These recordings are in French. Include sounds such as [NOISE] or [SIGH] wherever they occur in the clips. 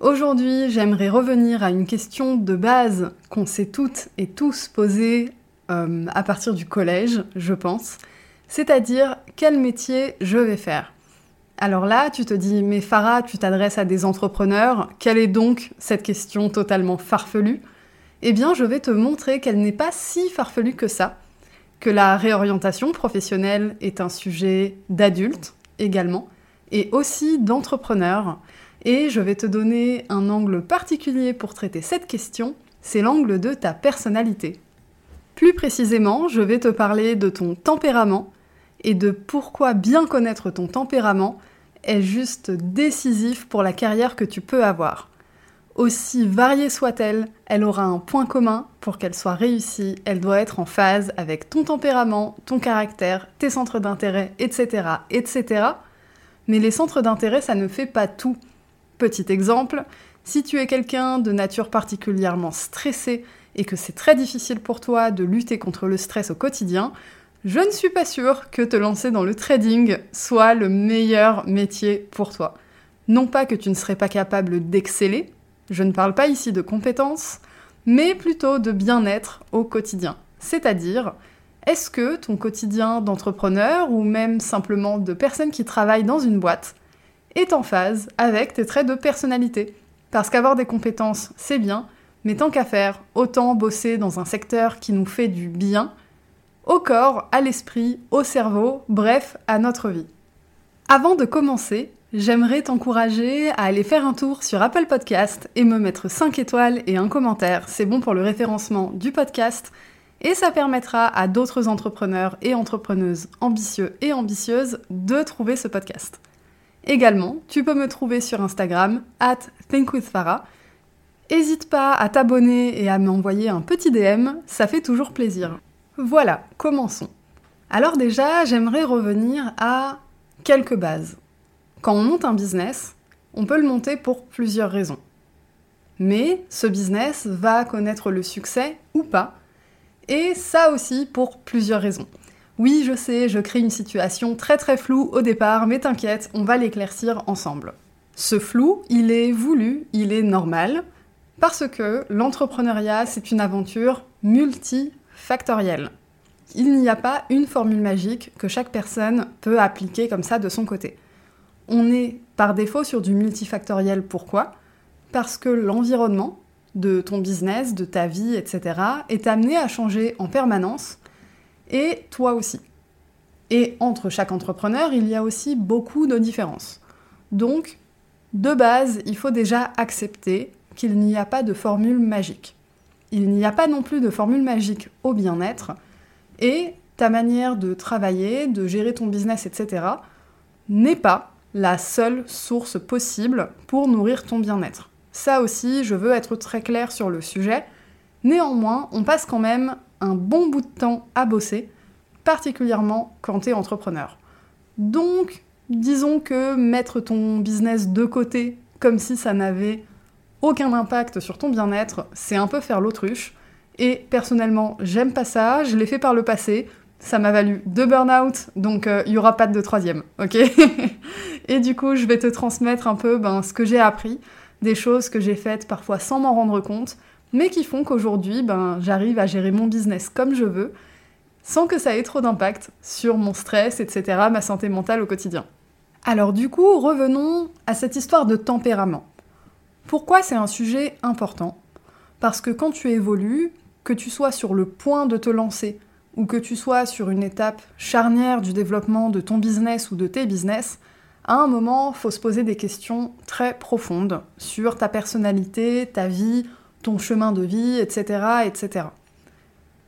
Aujourd'hui, j'aimerais revenir à une question de base qu'on s'est toutes et tous posée euh, à partir du collège, je pense, c'est-à-dire quel métier je vais faire? Alors là, tu te dis, mais Farah, tu t'adresses à des entrepreneurs, quelle est donc cette question totalement farfelue? Eh bien, je vais te montrer qu'elle n'est pas si farfelue que ça, que la réorientation professionnelle est un sujet d'adulte également, et aussi d'entrepreneurs, et je vais te donner un angle particulier pour traiter cette question, c'est l'angle de ta personnalité. Plus précisément, je vais te parler de ton tempérament et de pourquoi bien connaître ton tempérament est juste décisif pour la carrière que tu peux avoir. Aussi variée soit-elle, elle aura un point commun pour qu'elle soit réussie, elle doit être en phase avec ton tempérament, ton caractère, tes centres d'intérêt, etc., etc. Mais les centres d'intérêt, ça ne fait pas tout. Petit exemple, si tu es quelqu'un de nature particulièrement stressé et que c'est très difficile pour toi de lutter contre le stress au quotidien, je ne suis pas sûre que te lancer dans le trading soit le meilleur métier pour toi. Non pas que tu ne serais pas capable d'exceller, je ne parle pas ici de compétences, mais plutôt de bien-être au quotidien. C'est-à-dire, est-ce que ton quotidien d'entrepreneur ou même simplement de personne qui travaille dans une boîte est en phase avec tes traits de personnalité. Parce qu'avoir des compétences, c'est bien, mais tant qu'à faire, autant bosser dans un secteur qui nous fait du bien, au corps, à l'esprit, au cerveau, bref, à notre vie. Avant de commencer, j'aimerais t'encourager à aller faire un tour sur Apple Podcast et me mettre 5 étoiles et un commentaire. C'est bon pour le référencement du podcast et ça permettra à d'autres entrepreneurs et entrepreneuses ambitieux et ambitieuses de trouver ce podcast. Également, tu peux me trouver sur Instagram, at thinkwithfarah. N'hésite pas à t'abonner et à m'envoyer un petit DM, ça fait toujours plaisir. Voilà, commençons. Alors déjà, j'aimerais revenir à quelques bases. Quand on monte un business, on peut le monter pour plusieurs raisons. Mais ce business va connaître le succès ou pas, et ça aussi pour plusieurs raisons. Oui, je sais, je crée une situation très très floue au départ, mais t'inquiète, on va l'éclaircir ensemble. Ce flou, il est voulu, il est normal, parce que l'entrepreneuriat, c'est une aventure multifactorielle. Il n'y a pas une formule magique que chaque personne peut appliquer comme ça de son côté. On est par défaut sur du multifactoriel. Pourquoi? Parce que l'environnement de ton business, de ta vie, etc., est amené à changer en permanence et toi aussi. Et entre chaque entrepreneur, il y a aussi beaucoup de différences. Donc, de base, il faut déjà accepter qu'il n'y a pas de formule magique. Il n'y a pas non plus de formule magique au bien-être, et ta manière de travailler, de gérer ton business, etc., n'est pas la seule source possible pour nourrir ton bien-être. Ça aussi, je veux être très clair sur le sujet. Néanmoins, on passe quand même un bon bout de temps à bosser, particulièrement quand tu es entrepreneur. Donc, disons que mettre ton business de côté comme si ça n'avait aucun impact sur ton bien-être, c'est un peu faire l'autruche. Et personnellement, j'aime pas ça, je l'ai fait par le passé, ça m'a valu deux burn-out, donc il euh, y aura pas de troisième, ok? [LAUGHS] Et du coup, je vais te transmettre un peu ben, ce que j'ai appris, des choses que j'ai faites parfois sans m'en rendre compte, mais qui font qu'aujourd'hui, ben, j'arrive à gérer mon business comme je veux, sans que ça ait trop d'impact sur mon stress, etc., ma santé mentale au quotidien. Alors du coup, revenons à cette histoire de tempérament. Pourquoi c'est un sujet important? Parce que quand tu évolues, que tu sois sur le point de te lancer, ou que tu sois sur une étape charnière du développement de ton business ou de tes business, à un moment, faut se poser des questions très profondes sur ta personnalité, ta vie, ton chemin de vie, etc., etc.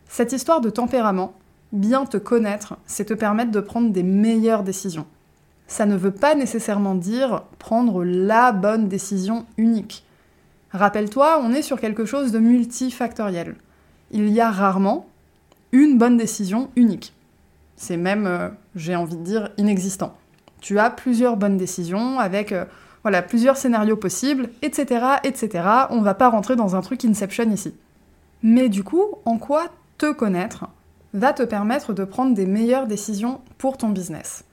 Cette histoire de tempérament, bien te connaître, c'est te permettre de prendre des meilleures décisions. Ça ne veut pas nécessairement dire prendre la bonne décision unique. Rappelle-toi, on est sur quelque chose de multifactoriel. Il y a rarement une bonne décision unique. C'est même, euh, j'ai envie de dire, inexistant. Tu as plusieurs bonnes décisions avec euh, voilà, plusieurs scénarios possibles, etc., etc. On va pas rentrer dans un truc Inception ici. Mais du coup, en quoi te connaître va te permettre de prendre des meilleures décisions pour ton business?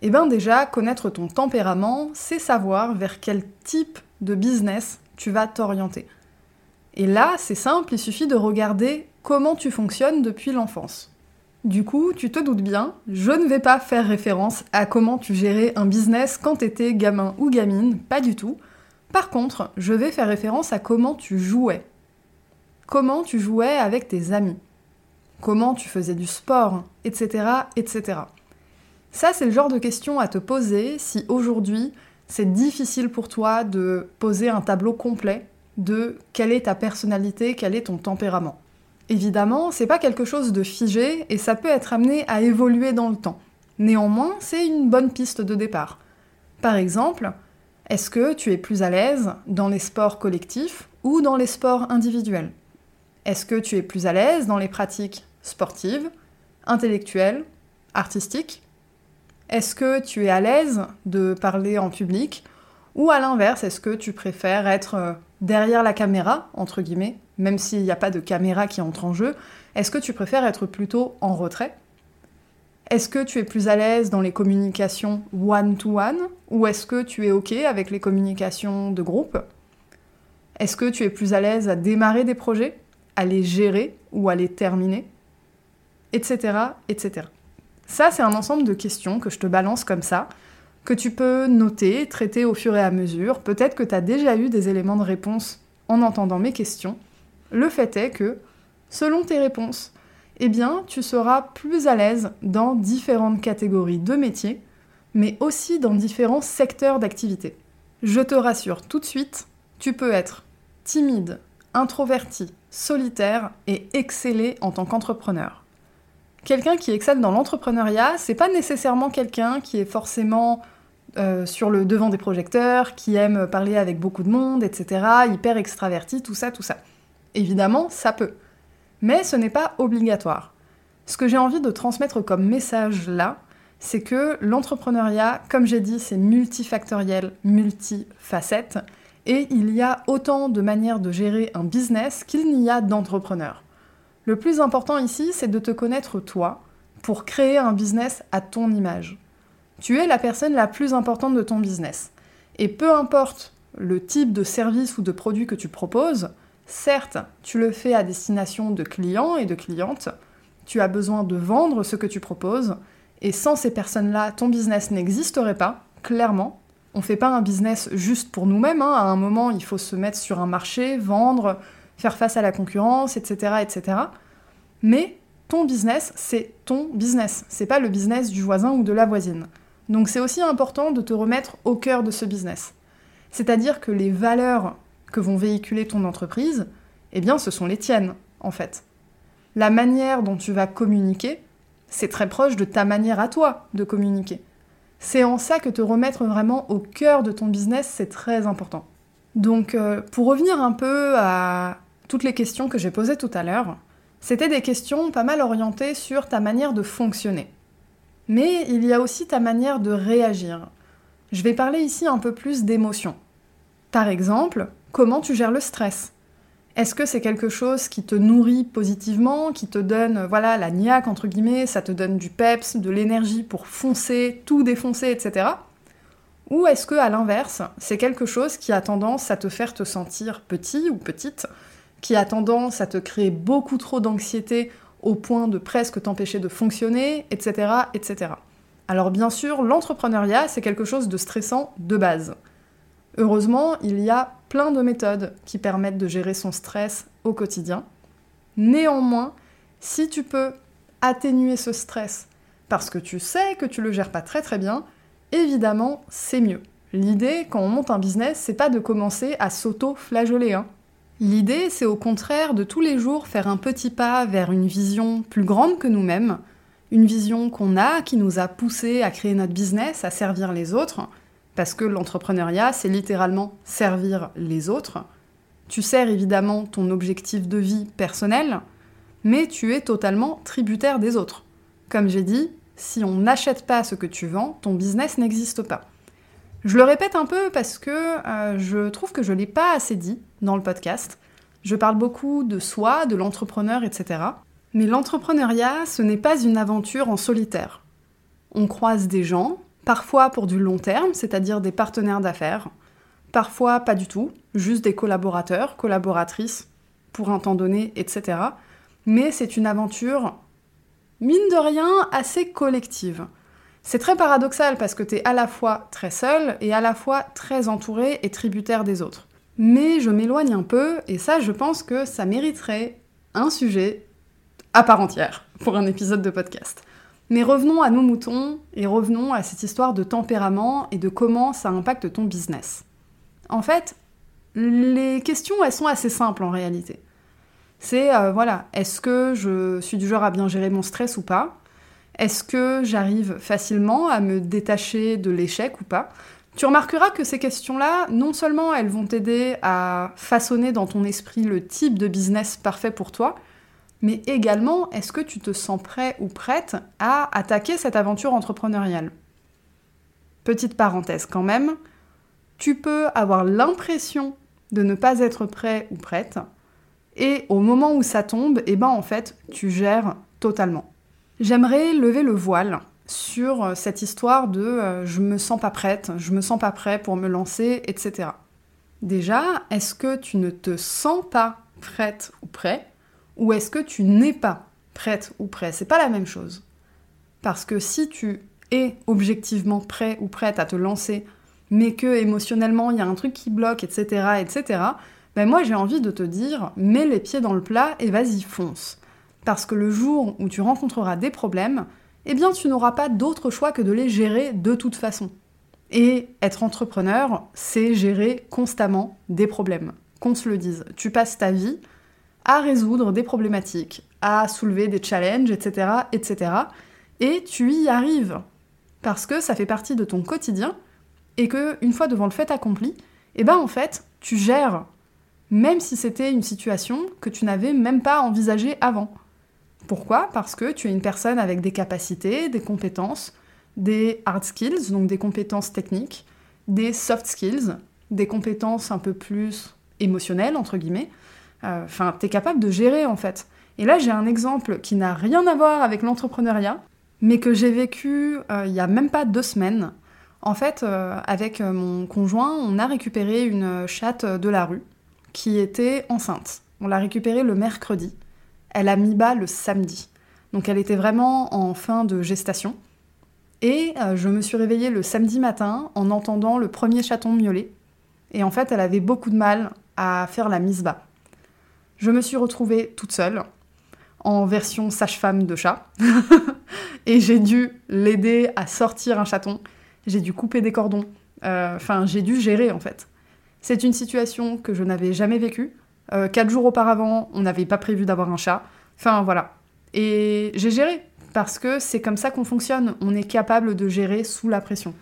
Eh bien déjà, connaître ton tempérament, c'est savoir vers quel type de business tu vas t'orienter. Et là, c'est simple, il suffit de regarder comment tu fonctionnes depuis l'enfance. Du coup, tu te doutes bien, je ne vais pas faire référence à comment tu gérais un business quand t'étais gamin ou gamine, pas du tout. Par contre, je vais faire référence à comment tu jouais. Comment tu jouais avec tes amis. Comment tu faisais du sport, etc., etc. Ça, c'est le genre de questions à te poser si aujourd'hui c'est difficile pour toi de poser un tableau complet de quelle est ta personnalité, quel est ton tempérament. Évidemment, c'est pas quelque chose de figé et ça peut être amené à évoluer dans le temps. Néanmoins, c'est une bonne piste de départ. Par exemple, est-ce que tu es plus à l'aise dans les sports collectifs ou dans les sports individuels? Est-ce que tu es plus à l'aise dans les pratiques sportives, intellectuelles, artistiques? Est-ce que tu es à l'aise de parler en public? Ou à l'inverse, est-ce que tu préfères être euh, derrière la caméra, même s'il n'y a pas de caméra qui entre en jeu, est-ce que tu préfères être plutôt en retrait? Est-ce que tu es plus à l'aise dans les communications one-to-one ou est-ce que tu es OK avec les communications de groupe? Est-ce que tu es plus à l'aise à démarrer des projets, à les gérer ou à les terminer? Etc. etc. Ça, c'est un ensemble de questions que je te balance comme ça que tu peux noter, traiter au fur et à mesure. Peut-être que tu as déjà eu des éléments de réponse en entendant mes questions. Le fait est que, selon tes réponses, eh tu seras plus à l'aise dans différentes catégories de métiers, mais aussi dans différents secteurs d'activité. Je te rassure tout de suite, tu peux être timide, introverti, solitaire et exceller en tant qu'entrepreneur. Quelqu'un qui excelle dans l'entrepreneuriat, c'est pas nécessairement quelqu'un qui est forcément euh, sur le devant des projecteurs, qui aime parler avec beaucoup de monde, etc., hyper extraverti, tout ça, tout ça. Évidemment, ça peut. Mais ce n'est pas obligatoire. Ce que j'ai envie de transmettre comme message là, c'est que l'entrepreneuriat, comme j'ai dit, c'est multifactoriel, multifacette, et il y a autant de manières de gérer un business qu'il n'y a d'entrepreneurs. Le plus important ici, c'est de te connaître toi pour créer un business à ton image. Tu es la personne la plus importante de ton business. Et peu importe le type de service ou de produit que tu proposes, certes, tu le fais à destination de clients et de clientes, tu as besoin de vendre ce que tu proposes, et sans ces personnes-là, ton business n'existerait pas, clairement. On ne fait pas un business juste pour nous-mêmes, hein. à un moment il faut se mettre sur un marché, vendre, faire face à la concurrence, etc. etc. Mais ton business, c'est ton business, c'est pas le business du voisin ou de la voisine. Donc c'est aussi important de te remettre au cœur de ce business. C'est-à-dire que les valeurs que vont véhiculer ton entreprise, eh bien ce sont les tiennes, en fait. La manière dont tu vas communiquer, c'est très proche de ta manière à toi de communiquer. C'est en ça que te remettre vraiment au cœur de ton business, c'est très important. Donc euh, pour revenir un peu à toutes les questions que j'ai posées tout à l'heure, c'était des questions pas mal orientées sur ta manière de fonctionner. Mais il y a aussi ta manière de réagir. Je vais parler ici un peu plus d'émotion. Par exemple, comment tu gères le stress Est-ce que c'est quelque chose qui te nourrit positivement, qui te donne, voilà, la niaque entre guillemets, ça te donne du peps, de l'énergie pour foncer, tout défoncer, etc. Ou est-ce que, à l'inverse, c'est quelque chose qui a tendance à te faire te sentir petit ou petite, qui a tendance à te créer beaucoup trop d'anxiété au point de presque t'empêcher de fonctionner, etc., etc. Alors bien sûr, l'entrepreneuriat, c'est quelque chose de stressant de base. Heureusement, il y a plein de méthodes qui permettent de gérer son stress au quotidien. Néanmoins, si tu peux atténuer ce stress parce que tu sais que tu le gères pas très très bien, évidemment, c'est mieux. L'idée, quand on monte un business, c'est pas de commencer à s'auto-flageoler. Hein. L'idée, c'est au contraire de tous les jours faire un petit pas vers une vision plus grande que nous-mêmes, une vision qu'on a, qui nous a poussé à créer notre business, à servir les autres, parce que l'entrepreneuriat, c'est littéralement servir les autres. Tu sers évidemment ton objectif de vie personnel, mais tu es totalement tributaire des autres. Comme j'ai dit, si on n'achète pas ce que tu vends, ton business n'existe pas. Je le répète un peu parce que euh, je trouve que je ne l'ai pas assez dit dans le podcast. Je parle beaucoup de soi, de l'entrepreneur, etc. Mais l'entrepreneuriat, ce n'est pas une aventure en solitaire. On croise des gens, parfois pour du long terme, c'est-à-dire des partenaires d'affaires, parfois pas du tout, juste des collaborateurs, collaboratrices, pour un temps donné, etc. Mais c'est une aventure, mine de rien, assez collective. C'est très paradoxal parce que tu es à la fois très seul et à la fois très entouré et tributaire des autres. Mais je m'éloigne un peu et ça, je pense que ça mériterait un sujet à part entière pour un épisode de podcast. Mais revenons à nos moutons et revenons à cette histoire de tempérament et de comment ça impacte ton business. En fait, les questions, elles sont assez simples en réalité. C'est, euh, voilà, est-ce que je suis du genre à bien gérer mon stress ou pas? Est-ce que j'arrive facilement à me détacher de l'échec ou pas? Tu remarqueras que ces questions-là, non seulement elles vont t'aider à façonner dans ton esprit le type de business parfait pour toi, mais également est-ce que tu te sens prêt ou prête à attaquer cette aventure entrepreneuriale? Petite parenthèse quand même, tu peux avoir l'impression de ne pas être prêt ou prête, et au moment où ça tombe, eh ben en fait, tu gères totalement. J'aimerais lever le voile sur euh, cette histoire de euh, je me sens pas prête, je me sens pas prêt pour me lancer, etc. Déjà, est-ce que tu ne te sens pas prête ou prêt? Ou est-ce que tu n'es pas prête ou prêt? C'est pas la même chose. Parce que si tu es objectivement prêt ou prête à te lancer, mais que émotionnellement il y a un truc qui bloque, etc., etc., ben moi j'ai envie de te dire, mets les pieds dans le plat et vas-y, fonce. Parce que le jour où tu rencontreras des problèmes, eh bien tu n'auras pas d'autre choix que de les gérer de toute façon. Et être entrepreneur, c'est gérer constamment des problèmes. Qu'on se le dise, tu passes ta vie à résoudre des problématiques, à soulever des challenges, etc., etc. Et tu y arrives parce que ça fait partie de ton quotidien et que une fois devant le fait accompli, eh ben en fait, tu gères, même si c'était une situation que tu n'avais même pas envisagée avant. Pourquoi? Parce que tu es une personne avec des capacités, des compétences, des hard skills, donc des compétences techniques, des soft skills, des compétences un peu plus émotionnelles, entre guillemets. Euh, enfin, tu es capable de gérer en fait. Et là, j'ai un exemple qui n'a rien à voir avec l'entrepreneuriat, mais que j'ai vécu euh, il y a même pas deux semaines. En fait, euh, avec mon conjoint, on a récupéré une chatte de la rue qui était enceinte. On l'a récupérée le mercredi elle a mis bas le samedi. Donc elle était vraiment en fin de gestation. Et euh, je me suis réveillée le samedi matin en entendant le premier chaton miauler. Et en fait, elle avait beaucoup de mal à faire la mise bas. Je me suis retrouvée toute seule, en version sage-femme de chat. [LAUGHS] et j'ai dû l'aider à sortir un chaton. J'ai dû couper des cordons. Euh, enfin, j'ai dû gérer en fait. C'est une situation que je n'avais jamais vécue. Euh, quatre jours auparavant, on n'avait pas prévu d'avoir un chat. Enfin voilà. Et j'ai géré, parce que c'est comme ça qu'on fonctionne. On est capable de gérer sous la pression.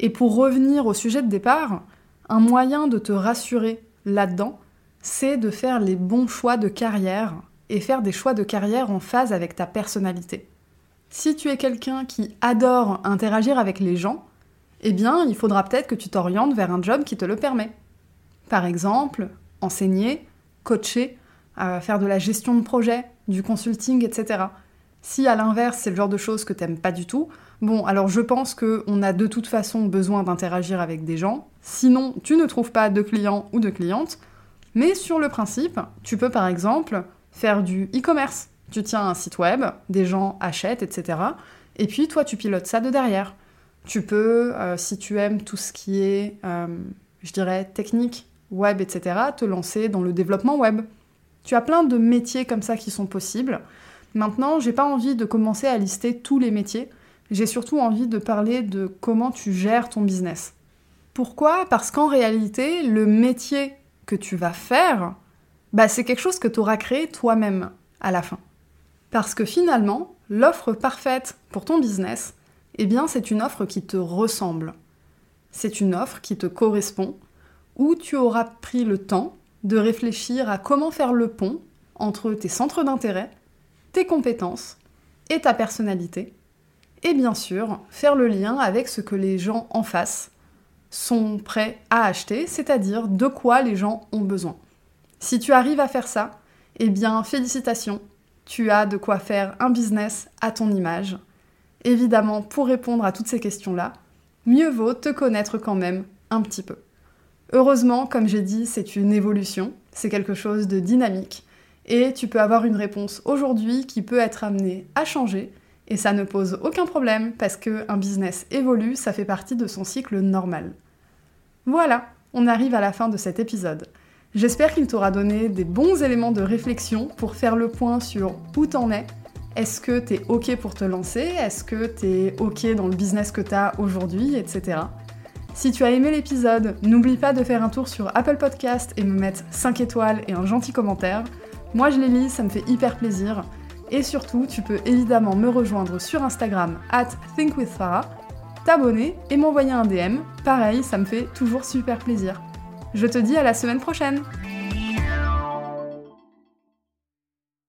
Et pour revenir au sujet de départ, un moyen de te rassurer là-dedans, c'est de faire les bons choix de carrière et faire des choix de carrière en phase avec ta personnalité. Si tu es quelqu'un qui adore interagir avec les gens, eh bien, il faudra peut-être que tu t'orientes vers un job qui te le permet. Par exemple, enseigner, coacher, faire de la gestion de projet, du consulting, etc. Si à l'inverse c'est le genre de choses que t'aimes pas du tout, bon alors je pense qu'on a de toute façon besoin d'interagir avec des gens, sinon tu ne trouves pas de clients ou de clientes, mais sur le principe, tu peux par exemple faire du e-commerce. Tu tiens un site web, des gens achètent, etc. Et puis toi tu pilotes ça de derrière. Tu peux, euh, si tu aimes tout ce qui est, euh, je dirais, technique, web, etc., te lancer dans le développement web. Tu as plein de métiers comme ça qui sont possibles. Maintenant, j'ai pas envie de commencer à lister tous les métiers. J'ai surtout envie de parler de comment tu gères ton business. Pourquoi? Parce qu'en réalité, le métier que tu vas faire, bah, c'est quelque chose que tu auras créé toi-même à la fin. Parce que finalement, l'offre parfaite pour ton business, eh bien, c'est une offre qui te ressemble. C'est une offre qui te correspond où tu auras pris le temps de réfléchir à comment faire le pont entre tes centres d'intérêt, tes compétences et ta personnalité, et bien sûr faire le lien avec ce que les gens en face sont prêts à acheter, c'est-à-dire de quoi les gens ont besoin. Si tu arrives à faire ça, eh bien félicitations, tu as de quoi faire un business à ton image. Évidemment, pour répondre à toutes ces questions-là, mieux vaut te connaître quand même un petit peu. Heureusement, comme j'ai dit, c'est une évolution, c'est quelque chose de dynamique, et tu peux avoir une réponse aujourd'hui qui peut être amenée à changer, et ça ne pose aucun problème parce qu'un business évolue, ça fait partie de son cycle normal. Voilà, on arrive à la fin de cet épisode. J'espère qu'il t'aura donné des bons éléments de réflexion pour faire le point sur où t'en es. Est-ce que t'es ok pour te lancer? Est-ce que t'es ok dans le business que t'as aujourd'hui, etc. Si tu as aimé l'épisode, n'oublie pas de faire un tour sur Apple Podcast et me mettre 5 étoiles et un gentil commentaire. Moi je les lis, ça me fait hyper plaisir. Et surtout, tu peux évidemment me rejoindre sur Instagram at thinkwithfarah, t'abonner et m'envoyer un DM. Pareil, ça me fait toujours super plaisir. Je te dis à la semaine prochaine